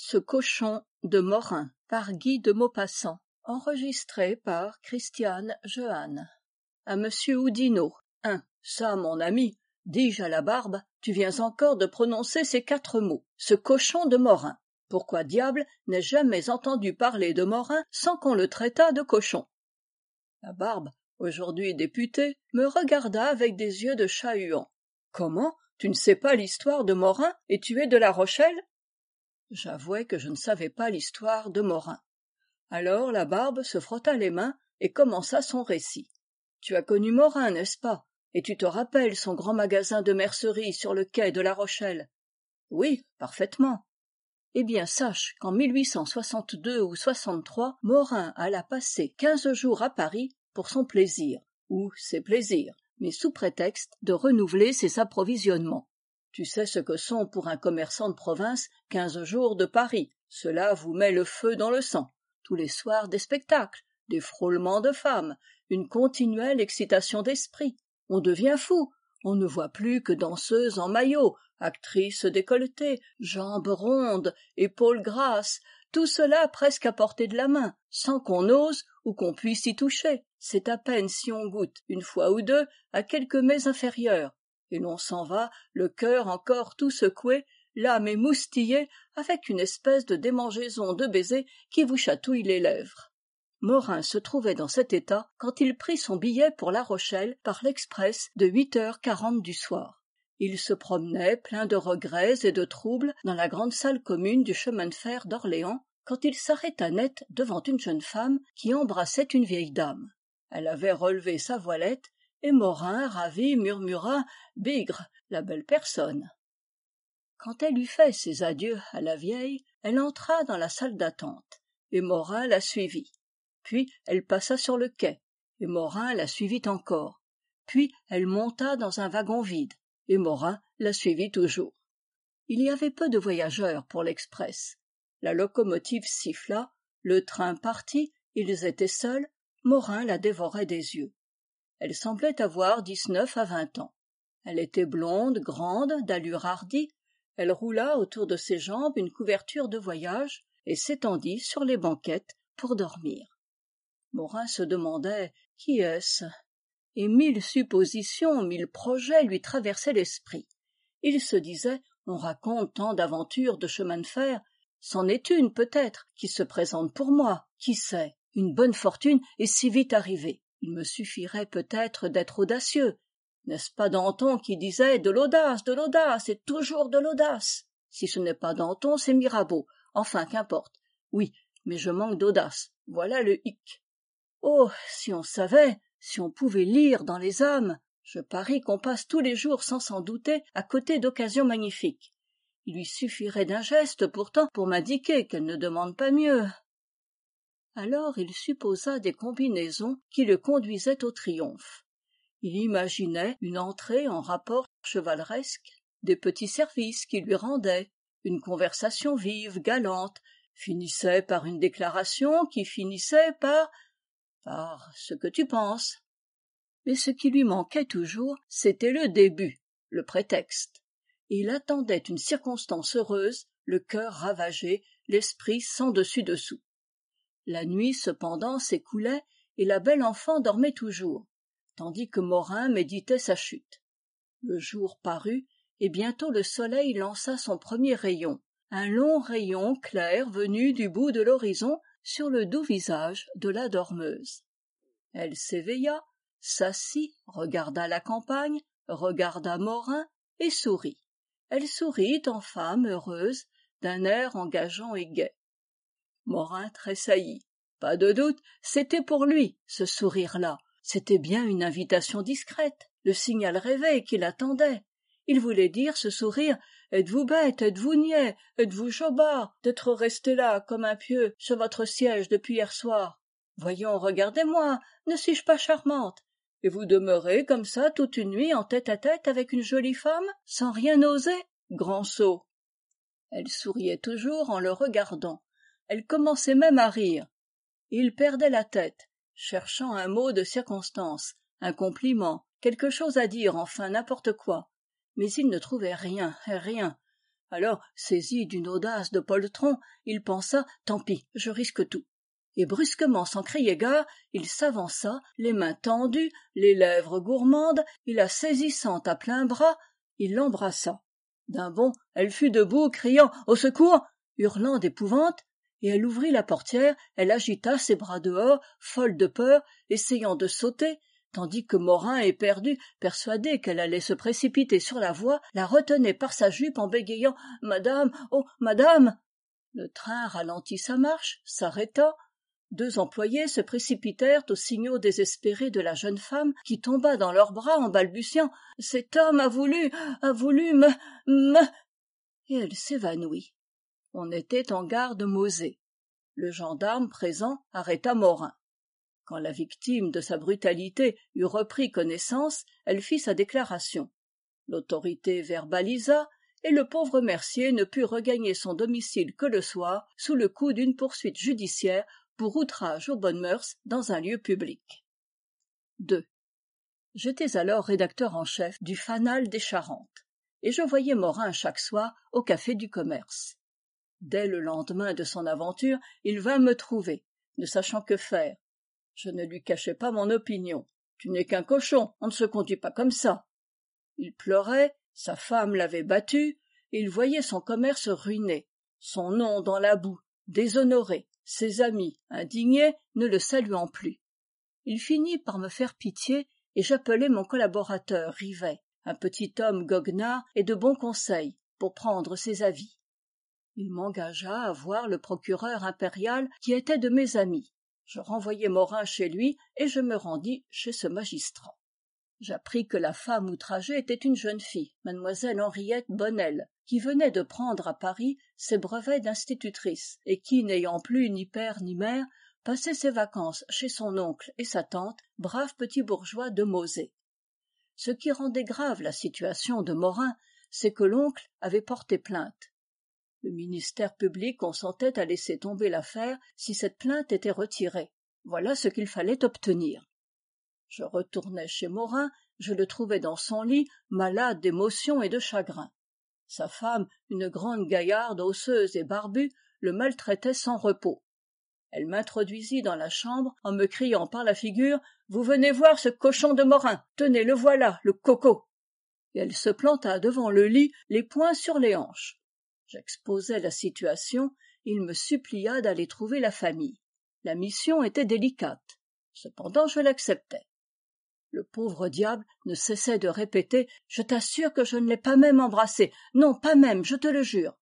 ce cochon de morin par guy de maupassant. À monsieur oudinot. Ça mon ami. Dis-je à la barbe tu viens encore de prononcer ces quatre mots. Ce cochon de morin. Pourquoi diable n'ai-je jamais entendu parler de morin sans qu'on le traitât de cochon? La barbe aujourd'hui députée me regarda avec des yeux de chat-huant comment? Tu ne sais pas l'histoire de morin et tu es de la rochelle? J'avouai que je ne savais pas l'histoire de morin. Alors la barbe se frotta les mains et commença son récit. Tu as connu morin n'est-ce pas? Et tu te rappelles son grand magasin de mercerie sur le quai de la rochelle? Oui parfaitement. Eh bien sache qu'en ou morin alla passer quinze jours à paris pour son plaisir ou ses plaisirs mais sous prétexte de renouveler ses approvisionnements tu sais ce que sont pour un commerçant de province quinze jours de paris. Cela vous met le feu dans le sang. Tous les soirs des spectacles des frôlements de femmes une continuelle excitation d'esprit. On devient fou. On ne voit plus que danseuses en maillot actrices décolletées jambes rondes épaules grasses tout cela presque à portée de la main sans qu'on ose ou qu'on puisse y toucher. C'est à peine si on goûte une fois ou deux à quelques mets inférieurs et l'on s'en va le cœur encore tout secoué l'âme émoustillée avec une espèce de démangeaison de baisers qui vous chatouille les lèvres. Morin se trouvait dans cet état quand il prit son billet pour la rochelle par l'express de huit heures quarante du soir. Il se promenait plein de regrets et de trouble dans la grande salle commune du chemin de fer d'orléans quand il s'arrêta net devant une jeune femme qui embrassait une vieille dame. Elle avait relevé sa voilette et morin ravi murmura bigre la belle personne! Quand elle eut fait ses adieux à la vieille elle entra dans la salle d'attente et morin la suivit. Puis elle passa sur le quai et morin la suivit encore. Puis elle monta dans un wagon vide et morin la suivit toujours. Il y avait peu de voyageurs pour l'express. La locomotive siffla le train partit ils étaient seuls morin la dévorait des yeux elle semblait avoir dix-neuf à vingt ans. Elle était blonde grande d'allure hardie. Elle roula autour de ses jambes une couverture de voyage et s'étendit sur les banquettes pour dormir. Morin se demandait qui est-ce? Et mille suppositions mille projets lui traversaient l'esprit. Il se disait on raconte tant d'aventures de chemin de fer. C'en est une peut-être qui se présente pour moi. Qui sait? Une bonne fortune est si vite arrivée il me suffirait peut-être d'être audacieux. N'est-ce pas danton qui disait de l'audace de l'audace et toujours de l'audace! Si ce n'est pas danton c'est mirabeau. Enfin qu'importe. Oui mais je manque d'audace. Voilà le hic. Oh si on savait si on pouvait lire dans les âmes je parie qu'on passe tous les jours sans s'en douter à côté d'occasions magnifiques. Il lui suffirait d'un geste pourtant pour m'indiquer qu'elle ne demande pas mieux alors il supposa des combinaisons qui le conduisaient au triomphe. Il imaginait une entrée en rapport chevaleresque des petits services qu'il lui rendait une conversation vive galante finissait par une déclaration qui finissait par par ce que tu penses mais ce qui lui manquait toujours c'était le début le prétexte. Et il attendait une circonstance heureuse le cœur ravagé l'esprit sens dessus dessous la nuit cependant s'écoulait et la belle enfant dormait toujours tandis que morin méditait sa chute. Le jour parut et bientôt le soleil lança son premier rayon un long rayon clair venu du bout de l'horizon sur le doux visage de la dormeuse. Elle s'éveilla s'assit regarda la campagne regarda morin et sourit. Elle sourit en femme heureuse d'un air engageant et gai morin tressaillit pas de doute c'était pour lui ce sourire là c'était bien une invitation discrète le signal rêvé qu'il attendait. Il voulait dire ce sourire êtes-vous bête êtes-vous niais êtes-vous jobard d'être resté là comme un pieu sur votre siège depuis hier soir? Voyons regardez-moi ne suis-je pas charmante? Et vous demeurez comme ça toute une nuit en tête à tête avec une jolie femme sans rien oser? Grand sot! Elle souriait toujours en le regardant elle commençait même à rire. Et il perdait la tête cherchant un mot de circonstance un compliment quelque chose à dire enfin n'importe quoi. Mais il ne trouvait rien rien. Alors saisi d'une audace de poltron il pensa tant pis je risque tout. Et brusquement sans crier gare il s'avança les mains tendues les lèvres gourmandes et la saisissant à pleins bras il l'embrassa. D'un bond elle fut debout criant au secours! hurlant d'épouvante et elle ouvrit la portière elle agita ses bras dehors folle de peur essayant de sauter tandis que morin éperdu persuadé qu'elle allait se précipiter sur la voie la retenait par sa jupe en bégayant madame oh madame! Le train ralentit sa marche s'arrêta. Deux employés se précipitèrent aux signaux désespérés de la jeune femme qui tomba dans leurs bras en balbutiant cet homme a voulu a voulu me me! Et elle s'évanouit on était en gare de le gendarme présent arrêta morin quand la victime de sa brutalité eut repris connaissance elle fit sa déclaration l'autorité verbalisa et le pauvre mercier ne put regagner son domicile que le soir sous le coup d'une poursuite judiciaire pour outrage aux bonnes mœurs dans un lieu public. J'étais alors rédacteur en chef du Fanal des Charentes, et je voyais Morin chaque soir au café du commerce. Dès le lendemain de son aventure, il vint me trouver, ne sachant que faire, je ne lui cachai pas mon opinion. Tu n'es qu'un cochon, on ne se conduit pas comme ça. Il pleurait, sa femme l'avait battu, et il voyait son commerce ruiné, son nom dans la boue, déshonoré, ses amis, indignés, ne le saluant plus. Il finit par me faire pitié, et j'appelai mon collaborateur Rivet, un petit homme goguenard et de bons conseils, pour prendre ses avis. Il m'engagea à voir le procureur impérial qui était de mes amis, je renvoyai morin chez lui et je me rendis chez ce magistrat. J'appris que la femme outragée était une jeune fille mademoiselle henriette bonnel qui venait de prendre à paris ses brevets d'institutrice et qui n'ayant plus ni père ni mère passait ses vacances chez son oncle et sa tante braves petits bourgeois de mauzé ce qui rendait grave la situation de morin c'est que l'oncle avait porté plainte le ministère public consentait à laisser tomber l'affaire si cette plainte était retirée. Voilà ce qu'il fallait obtenir. Je retournai chez morin je le trouvai dans son lit malade d'émotion et de chagrin. Sa femme une grande gaillarde osseuse et barbue le maltraitait sans repos. Elle m'introduisit dans la chambre en me criant par la figure vous venez voir ce cochon de morin tenez le voilà le coco! Et elle se planta devant le lit les poings sur les hanches j'exposai la situation il me supplia d'aller trouver la famille. La mission était délicate. Cependant je l'acceptai le pauvre diable ne cessait de répéter je t'assure que je ne l'ai pas même embrassé. Non pas même je te le jure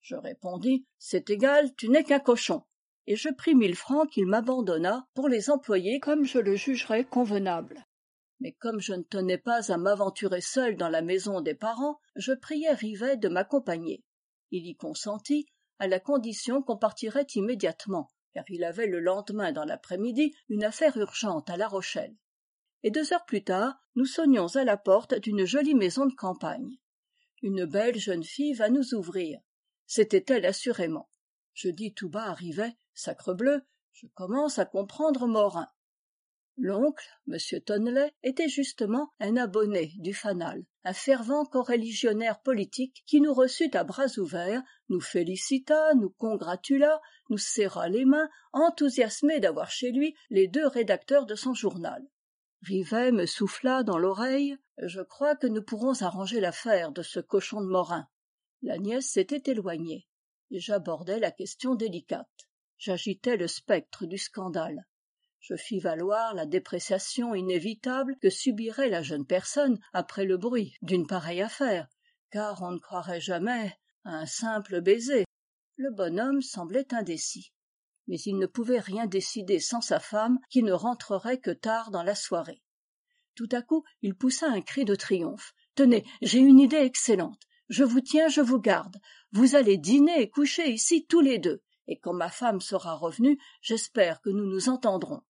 je répondis c'est égal tu n'es qu'un cochon et je pris mille francs qu'il m'abandonna pour les employer comme je le jugerais convenable. Mais comme je ne tenais pas à m'aventurer seul dans la maison des parents je priai rivet de m'accompagner il y consentit à la condition qu'on partirait immédiatement car il avait le lendemain dans l'après-midi une affaire urgente à la rochelle. Et deux heures plus tard nous sonnions à la porte d'une jolie maison de campagne. Une belle jeune fille va nous ouvrir. C'était elle assurément. Je dis tout bas à rivet sacrebleu je commence à comprendre morin l'oncle m tonnelet était justement un abonné du fanal un fervent coreligionnaire politique qui nous reçut à bras ouverts nous félicita nous congratula nous serra les mains enthousiasmé d'avoir chez lui les deux rédacteurs de son journal. Rivet me souffla dans l'oreille je crois que nous pourrons arranger l'affaire de ce cochon de morin. La nièce s'était éloignée. Et j'abordai la question délicate. J'agitais le spectre du scandale je fis valoir la dépréciation inévitable que subirait la jeune personne après le bruit d'une pareille affaire car on ne croirait jamais à un simple baiser. Le bonhomme semblait indécis. Mais il ne pouvait rien décider sans sa femme qui ne rentrerait que tard dans la soirée. Tout à coup il poussa un cri de triomphe tenez j'ai une idée excellente. Je vous tiens je vous garde. Vous allez dîner et coucher ici tous les deux. Et quand ma femme sera revenue j'espère que nous nous entendrons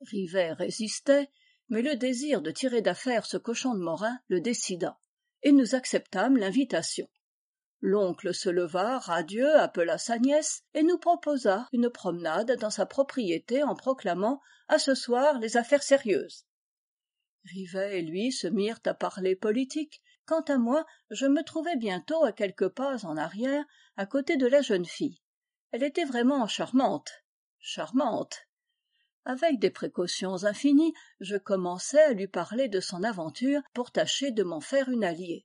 rivet résistait mais le désir de tirer d'affaire ce cochon de morin le décida et nous acceptâmes l'invitation. L'oncle se leva radieux appela sa nièce et nous proposa une promenade dans sa propriété en proclamant à ce soir les affaires sérieuses. Rivet et lui se mirent à parler politique. Quant à moi je me trouvai bientôt à quelques pas en arrière à côté de la jeune fille. Elle était vraiment charmante charmante avec des précautions infinies je commençai à lui parler de son aventure pour tâcher de m'en faire une alliée.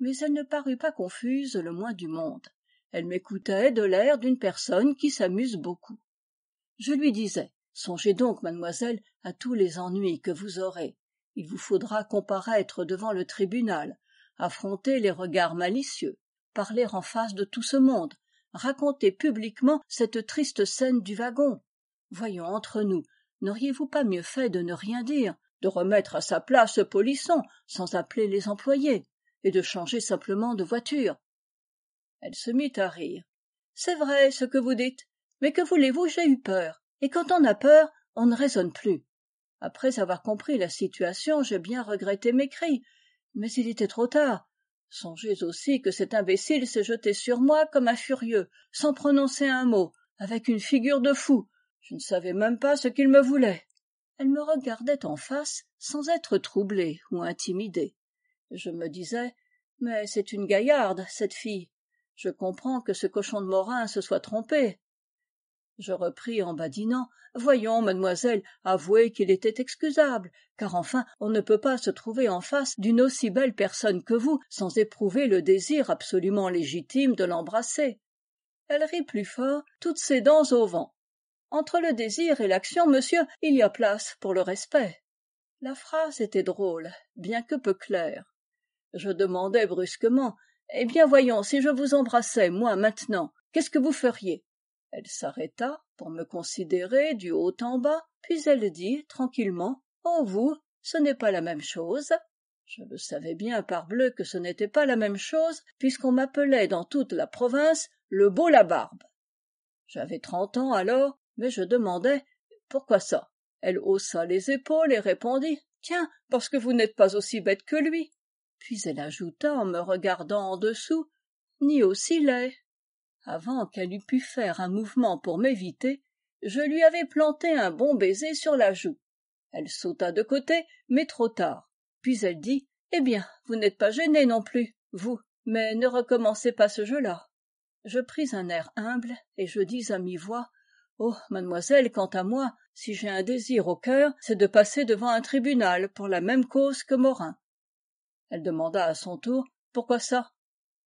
Mais elle ne parut pas confuse le moins du monde. Elle m'écoutait de l'air d'une personne qui s'amuse beaucoup. Je lui disais songez donc mademoiselle à tous les ennuis que vous aurez. Il vous faudra comparaître devant le tribunal affronter les regards malicieux parler en face de tout ce monde raconter publiquement cette triste scène du wagon voyons entre nous n'auriez-vous pas mieux fait de ne rien dire de remettre à sa place ce polisson sans appeler les employés et de changer simplement de voiture? Elle se mit à rire. C'est vrai ce que vous dites mais que voulez-vous j'ai eu peur et quand on a peur on ne raisonne plus. Après avoir compris la situation j'ai bien regretté mes cris mais il était trop tard. Songez aussi que cet imbécile s'est jeté sur moi comme un furieux sans prononcer un mot avec une figure de fou je ne savais même pas ce qu'il me voulait. Elle me regardait en face sans être troublée ou intimidée. Je me disais mais c'est une gaillarde cette fille. Je comprends que ce cochon de morin se soit trompé. Je repris en badinant voyons mademoiselle avouez qu'il était excusable car enfin on ne peut pas se trouver en face d'une aussi belle personne que vous sans éprouver le désir absolument légitime de l'embrasser. Elle rit plus fort toutes ses dents au vent entre le désir et l'action monsieur il y a place pour le respect. La phrase était drôle bien que peu claire. Je demandai brusquement eh bien voyons si je vous embrassais moi maintenant qu'est-ce que vous feriez? Elle s'arrêta pour me considérer du haut en bas puis elle dit tranquillement oh vous ce n'est pas la même chose je le savais bien parbleu que ce n'était pas la même chose puisqu'on m'appelait dans toute la province le beau labarbe j'avais trente ans alors mais je demandai pourquoi ça? Elle haussa les épaules et répondit tiens parce que vous n'êtes pas aussi bête que lui. Puis elle ajouta en me regardant en dessous ni aussi laid. Avant qu'elle eût pu faire un mouvement pour m'éviter je lui avais planté un bon baiser sur la joue. Elle sauta de côté mais trop tard. Puis elle dit eh bien vous n'êtes pas gêné non plus vous mais ne recommencez pas ce jeu là je pris un air humble et je dis à mi-voix oh mademoiselle quant à moi si j'ai un désir au cœur c'est de passer devant un tribunal pour la même cause que morin. Elle demanda à son tour pourquoi ça?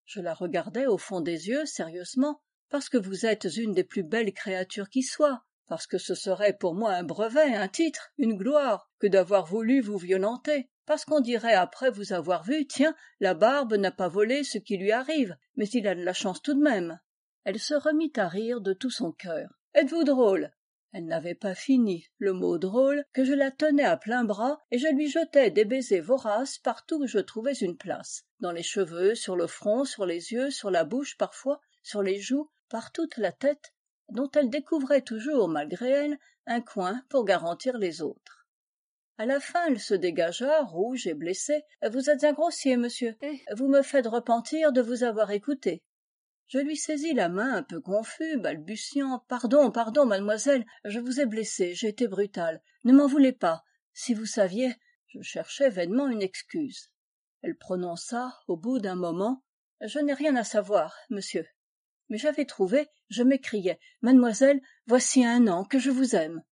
Je la regardai au fond des yeux sérieusement parce que vous êtes une des plus belles créatures qui soient parce que ce serait pour moi un brevet un titre une gloire que d'avoir voulu vous violenter parce qu'on dirait après vous avoir vu tiens la barbe n'a pas volé ce qui lui arrive mais il a de la chance tout de même. Elle se remit à rire de tout son cœur êtes-vous drôle? Elle n'avait pas fini le mot drôle que je la tenais à plein bras et je lui jetais des baisers voraces partout où je trouvais une place. Dans les cheveux sur le front sur les yeux sur la bouche parfois sur les joues par toute la tête dont elle découvrait toujours malgré elle un coin pour garantir les autres. À la fin elle se dégagea rouge et blessée. Vous êtes un grossier monsieur. Et vous me faites repentir de vous avoir écouté je lui saisis la main un peu confus balbutiant. Pardon pardon mademoiselle je vous ai blessé j'ai été brutal ne m'en voulez pas. Si vous saviez je cherchais vainement une excuse. Elle prononça au bout d'un moment je n'ai rien à savoir monsieur. Mais j'avais trouvé je m'écriai mademoiselle voici un an que je vous aime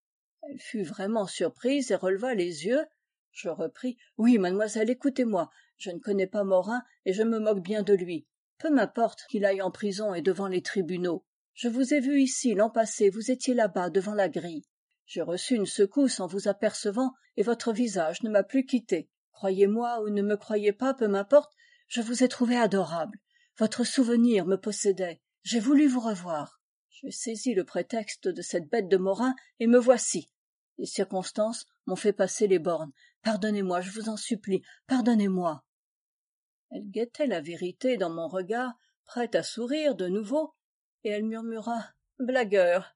elle fut vraiment surprise et releva les yeux. Je repris oui mademoiselle écoutez-moi je ne connais pas morin et je me moque bien de lui peu m'importe qu'il aille en prison et devant les tribunaux. Je vous ai vu ici l'an passé vous étiez là-bas devant la grille. J'ai reçu une secousse en vous apercevant et votre visage ne m'a plus quitté. Croyez-moi ou ne me croyez pas peu m'importe je vous ai trouvé adorable. Votre souvenir me possédait. J'ai voulu vous revoir. J'ai saisi le prétexte de cette bête de morin et me voici. Les circonstances m'ont fait passer les bornes. Pardonnez-moi je vous en supplie. Pardonnez-moi elle guettait la vérité dans mon regard prête à sourire de nouveau et elle murmura blagueur!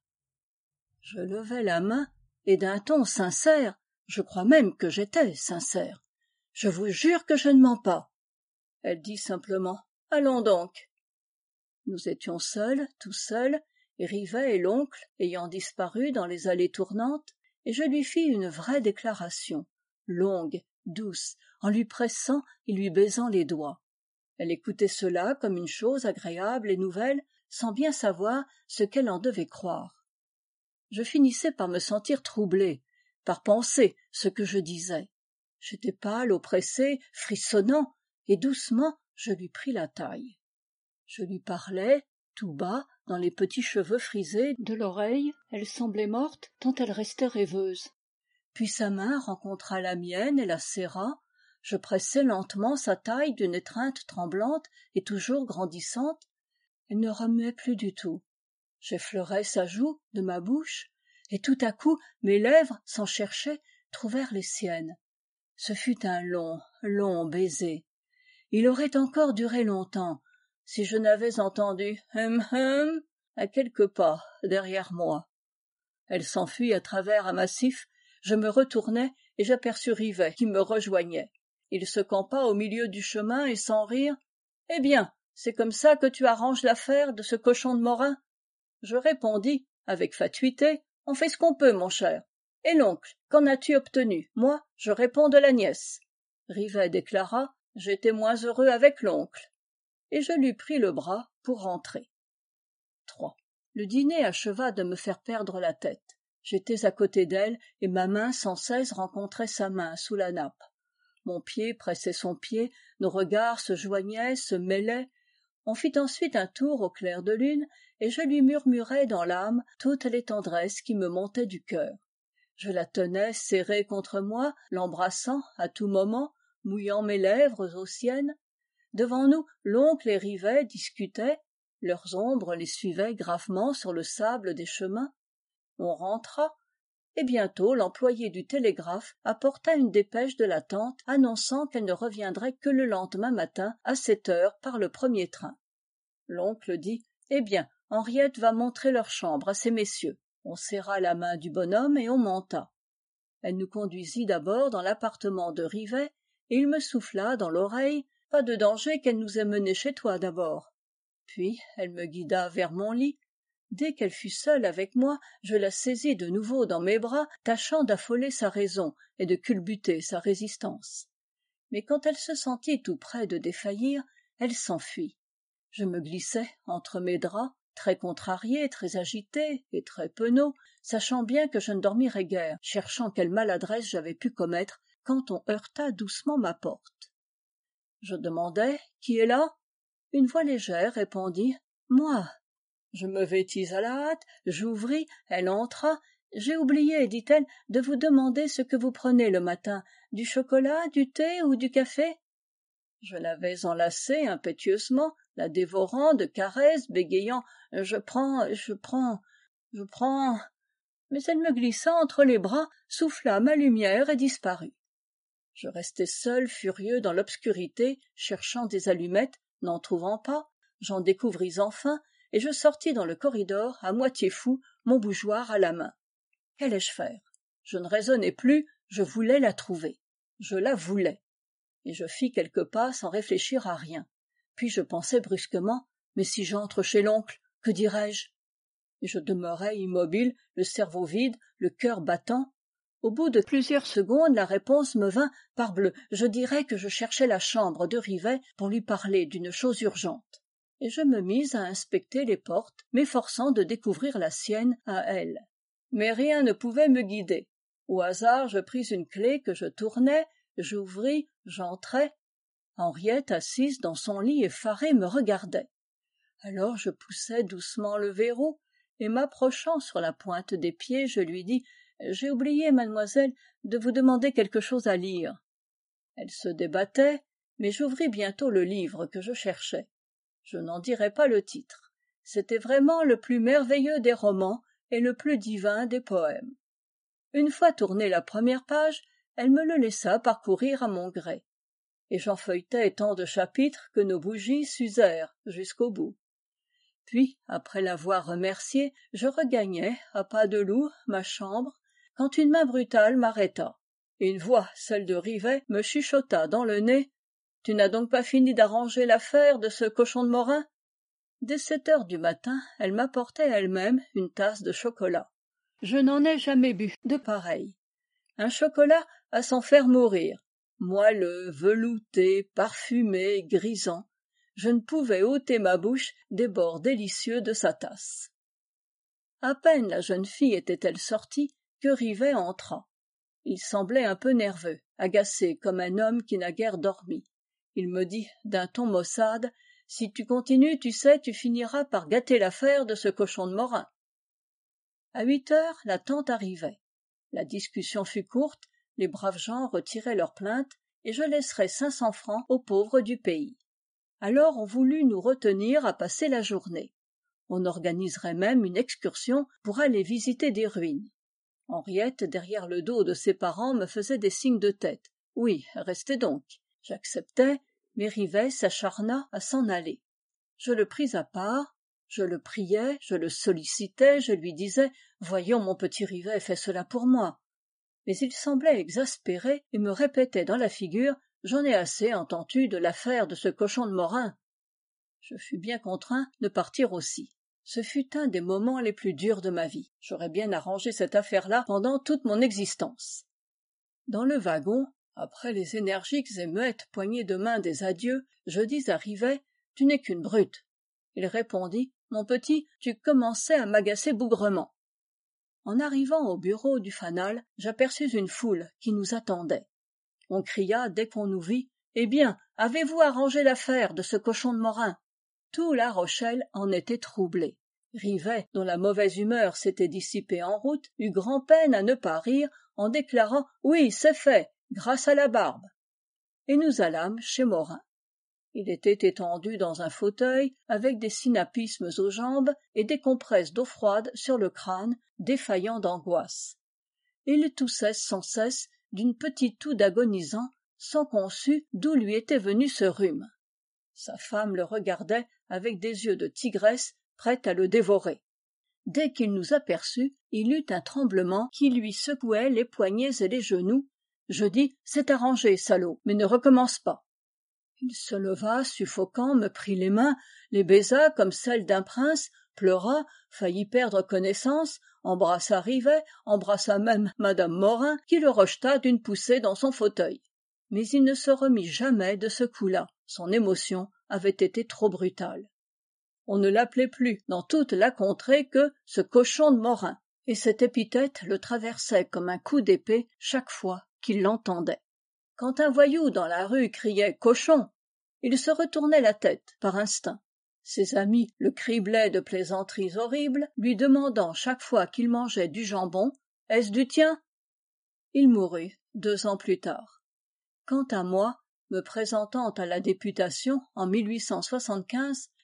Je levai la main et d'un ton sincère je crois même que j'étais sincère je vous jure que je ne mens pas. Elle dit simplement allons donc! Nous étions seuls tout seuls rivet et l'oncle ayant disparu dans les allées tournantes et je lui fis une vraie déclaration longue douce en lui pressant et lui baisant les doigts. Elle écoutait cela comme une chose agréable et nouvelle sans bien savoir ce qu'elle en devait croire. Je finissais par me sentir troublé par penser ce que je disais. J'étais pâle oppressé frissonnant et doucement je lui pris la taille. Je lui parlais tout bas dans les petits cheveux frisés de l'oreille. Elle semblait morte tant elle restait rêveuse. Puis sa main rencontra la mienne et la serra je pressai lentement sa taille d'une étreinte tremblante et toujours grandissante. Elle ne remuait plus du tout. J'effleurai sa joue de ma bouche et tout à coup mes lèvres sans chercher trouvèrent les siennes. Ce fut un long long baiser. Il aurait encore duré longtemps si je n'avais entendu hum hum à quelques pas derrière moi. Elle s'enfuit à travers un massif je me retournai et j'aperçus rivet qui me rejoignait il se campa au milieu du chemin et sans rire eh bien c'est comme ça que tu arranges l'affaire de ce cochon de morin! Je répondis avec fatuité on fait ce qu'on peut mon cher. Et l'oncle qu'en as-tu obtenu? Moi je réponds de la nièce rivet déclara j'étais moins heureux avec l'oncle et je lui pris le bras pour rentrer. Le dîner acheva de me faire perdre la tête. J'étais à côté d'elle et ma main sans cesse rencontrait sa main sous la nappe mon pied pressait son pied nos regards se joignaient se mêlaient. On fit ensuite un tour au clair de lune et je lui murmurai dans l'âme toutes les tendresses qui me montaient du cœur. Je la tenais serrée contre moi l'embrassant à tout moment mouillant mes lèvres aux siennes. Devant nous l'oncle et rivet discutaient leurs ombres les suivaient gravement sur le sable des chemins. On rentra et bientôt l'employé du télégraphe apporta une dépêche de la tante annonçant qu'elle ne reviendrait que le lendemain matin à sept heures par le premier train. L'oncle dit eh bien henriette va montrer leur chambre à ces messieurs. On serra la main du bonhomme et on monta elle nous conduisit d'abord dans l'appartement de rivet et il me souffla dans l'oreille pas de danger qu'elle nous ait menés chez toi d'abord puis elle me guida vers mon lit dès qu'elle fut seule avec moi je la saisis de nouveau dans mes bras tâchant d'affoler sa raison et de culbuter sa résistance. Mais quand elle se sentit tout près de défaillir elle s'enfuit. Je me glissai entre mes draps très contrarié très agité et très penaud sachant bien que je ne dormirais guère cherchant quelle maladresse j'avais pu commettre quand on heurta doucement ma porte. Je demandai qui est là? Une voix légère répondit moi je me vêtis à la hâte j'ouvris elle entra. J'ai oublié dit-elle de vous demander ce que vous prenez le matin du chocolat du thé ou du café. Je l'avais enlacée impétueusement la dévorant de caresses bégayant. Je prends je prends je prends. Mais elle me glissa entre les bras souffla ma lumière et disparut. Je restai seul furieux dans l'obscurité cherchant des allumettes n'en trouvant pas. J'en découvris enfin et je sortis dans le corridor à moitié fou mon bougeoir à la main. Qu'allais-je faire? Je ne raisonnais plus je voulais la trouver. Je la voulais. Et je fis quelques pas sans réfléchir à rien. Puis je pensai brusquement mais si j'entre chez l'oncle que dirai-je et je demeurai immobile le cerveau vide le cœur battant. Au bout de plusieurs secondes la réponse me vint parbleu je dirai que je cherchais la chambre de rivet pour lui parler d'une chose urgente et je me mis à inspecter les portes m'efforçant de découvrir la sienne à elle. Mais rien ne pouvait me guider. Au hasard je pris une clef que je tournai j'ouvris j'entrai. Henriette assise dans son lit effarée me regardait. Alors je poussai doucement le verrou et m'approchant sur la pointe des pieds je lui dis j'ai oublié mademoiselle de vous demander quelque chose à lire elle se débattait mais j'ouvris bientôt le livre que je cherchais je n'en dirai pas le titre. C'était vraiment le plus merveilleux des romans et le plus divin des poèmes. Une fois tournée la première page elle me le laissa parcourir à mon gré. Et j'en feuilletai tant de chapitres que nos bougies s'usèrent jusqu'au bout. Puis après l'avoir remerciée je regagnai à pas de loup ma chambre quand une main brutale m'arrêta. Et une voix celle de rivet me chuchota dans le nez tu n'as donc pas fini d'arranger l'affaire de ce cochon de morin? Dès sept heures du matin elle m'apportait elle-même une tasse de chocolat. Je n'en ai jamais bu de pareil. Un chocolat à s'en faire mourir. Moelleux velouté parfumé grisant. Je ne pouvais ôter ma bouche des bords délicieux de sa tasse. A peine la jeune fille était-elle sortie que rivet entra. Il semblait un peu nerveux agacé comme un homme qui n'a guère dormi il me dit d'un ton maussade si tu continues tu sais tu finiras par gâter l'affaire de ce cochon de morin a huit heures la tante arrivait. La discussion fut courte les braves gens retiraient leurs plaintes et je laisserais cinq cents francs aux pauvres du pays. Alors on voulut nous retenir à passer la journée. On organiserait même une excursion pour aller visiter des ruines. Henriette derrière le dos de ses parents me faisait des signes de tête oui restez donc j'acceptai mais rivet s'acharna à s'en aller. Je le pris à part je le priais je le sollicitais je lui disais voyons mon petit rivet fais cela pour moi mais il semblait exaspéré et me répétait dans la figure j'en ai assez entends-tu de l'affaire de ce cochon de morin je fus bien contraint de partir aussi. Ce fut un des moments les plus durs de ma vie. J'aurais bien arrangé cette affaire-là pendant toute mon existence. Dans le wagon après les énergiques et muettes poignées de main des adieux je dis à rivet tu n'es qu'une brute il répondit mon petit tu commençais à m'agacer bougrement en arrivant au bureau du fanal j'aperçus une foule qui nous attendait. On cria dès qu'on nous vit eh bien avez-vous arrangé l'affaire de ce cochon de morin? Tout la rochelle en était troublé. Rivet dont la mauvaise humeur s'était dissipée en route eut grand'peine à ne pas rire en déclarant oui c'est fait grâce à la barbe. Et nous allâmes chez morin. Il était étendu dans un fauteuil avec des sinapismes aux jambes et des compresses d'eau froide sur le crâne défaillant d'angoisse. Il toussait sans cesse d'une petite toux d'agonisant sans qu'on sût d'où lui était venu ce rhume. Sa femme le regardait avec des yeux de tigresse prête à le dévorer. Dès qu'il nous aperçut il eut un tremblement qui lui secouait les poignets et les genoux je dis c'est arrangé salaud mais ne recommence pas. Il se leva suffocant me prit les mains les baisa comme celles d'un prince pleura faillit perdre connaissance embrassa rivet embrassa même mme morin qui le rejeta d'une poussée dans son fauteuil. Mais il ne se remit jamais de ce coup-là. Son émotion avait été trop brutale. On ne l'appelait plus dans toute la contrée que ce cochon de morin. Et cette épithète le traversait comme un coup d'épée chaque fois qu'il l'entendait. Quand un voyou dans la rue criait cochon! il se retournait la tête par instinct. Ses amis le criblaient de plaisanteries horribles lui demandant chaque fois qu'il mangeait du jambon est-ce du tien? Il mourut deux ans plus tard. Quant à moi me présentant à la députation en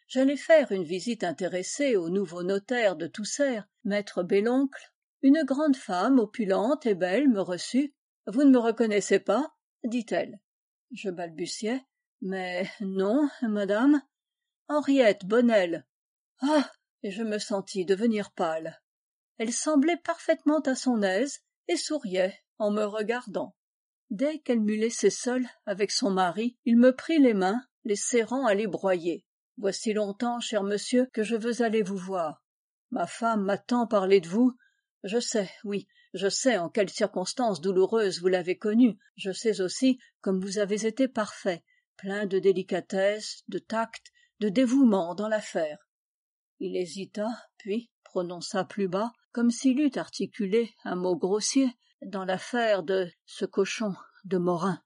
j'allais faire une visite intéressée au nouveau notaire de tousserre maître belloncle. Une grande femme opulente et belle me reçut vous ne me reconnaissez pas? dit-elle. Je balbutiai. Mais non madame. Henriette bonnel. Ah! et je me sentis devenir pâle. Elle semblait parfaitement à son aise et souriait en me regardant. Dès qu'elle m'eut laissé seule avec son mari il me prit les mains les serrant à les broyer. Voici longtemps cher monsieur que je veux aller vous voir. Ma femme m'a tant parlé de vous je sais oui je sais en quelles circonstances douloureuses vous l'avez connu. Je sais aussi comme vous avez été parfait plein de délicatesse de tact de dévouement dans l'affaire. Il hésita puis prononça plus bas comme s'il eût articulé un mot grossier dans l'affaire de ce cochon de morin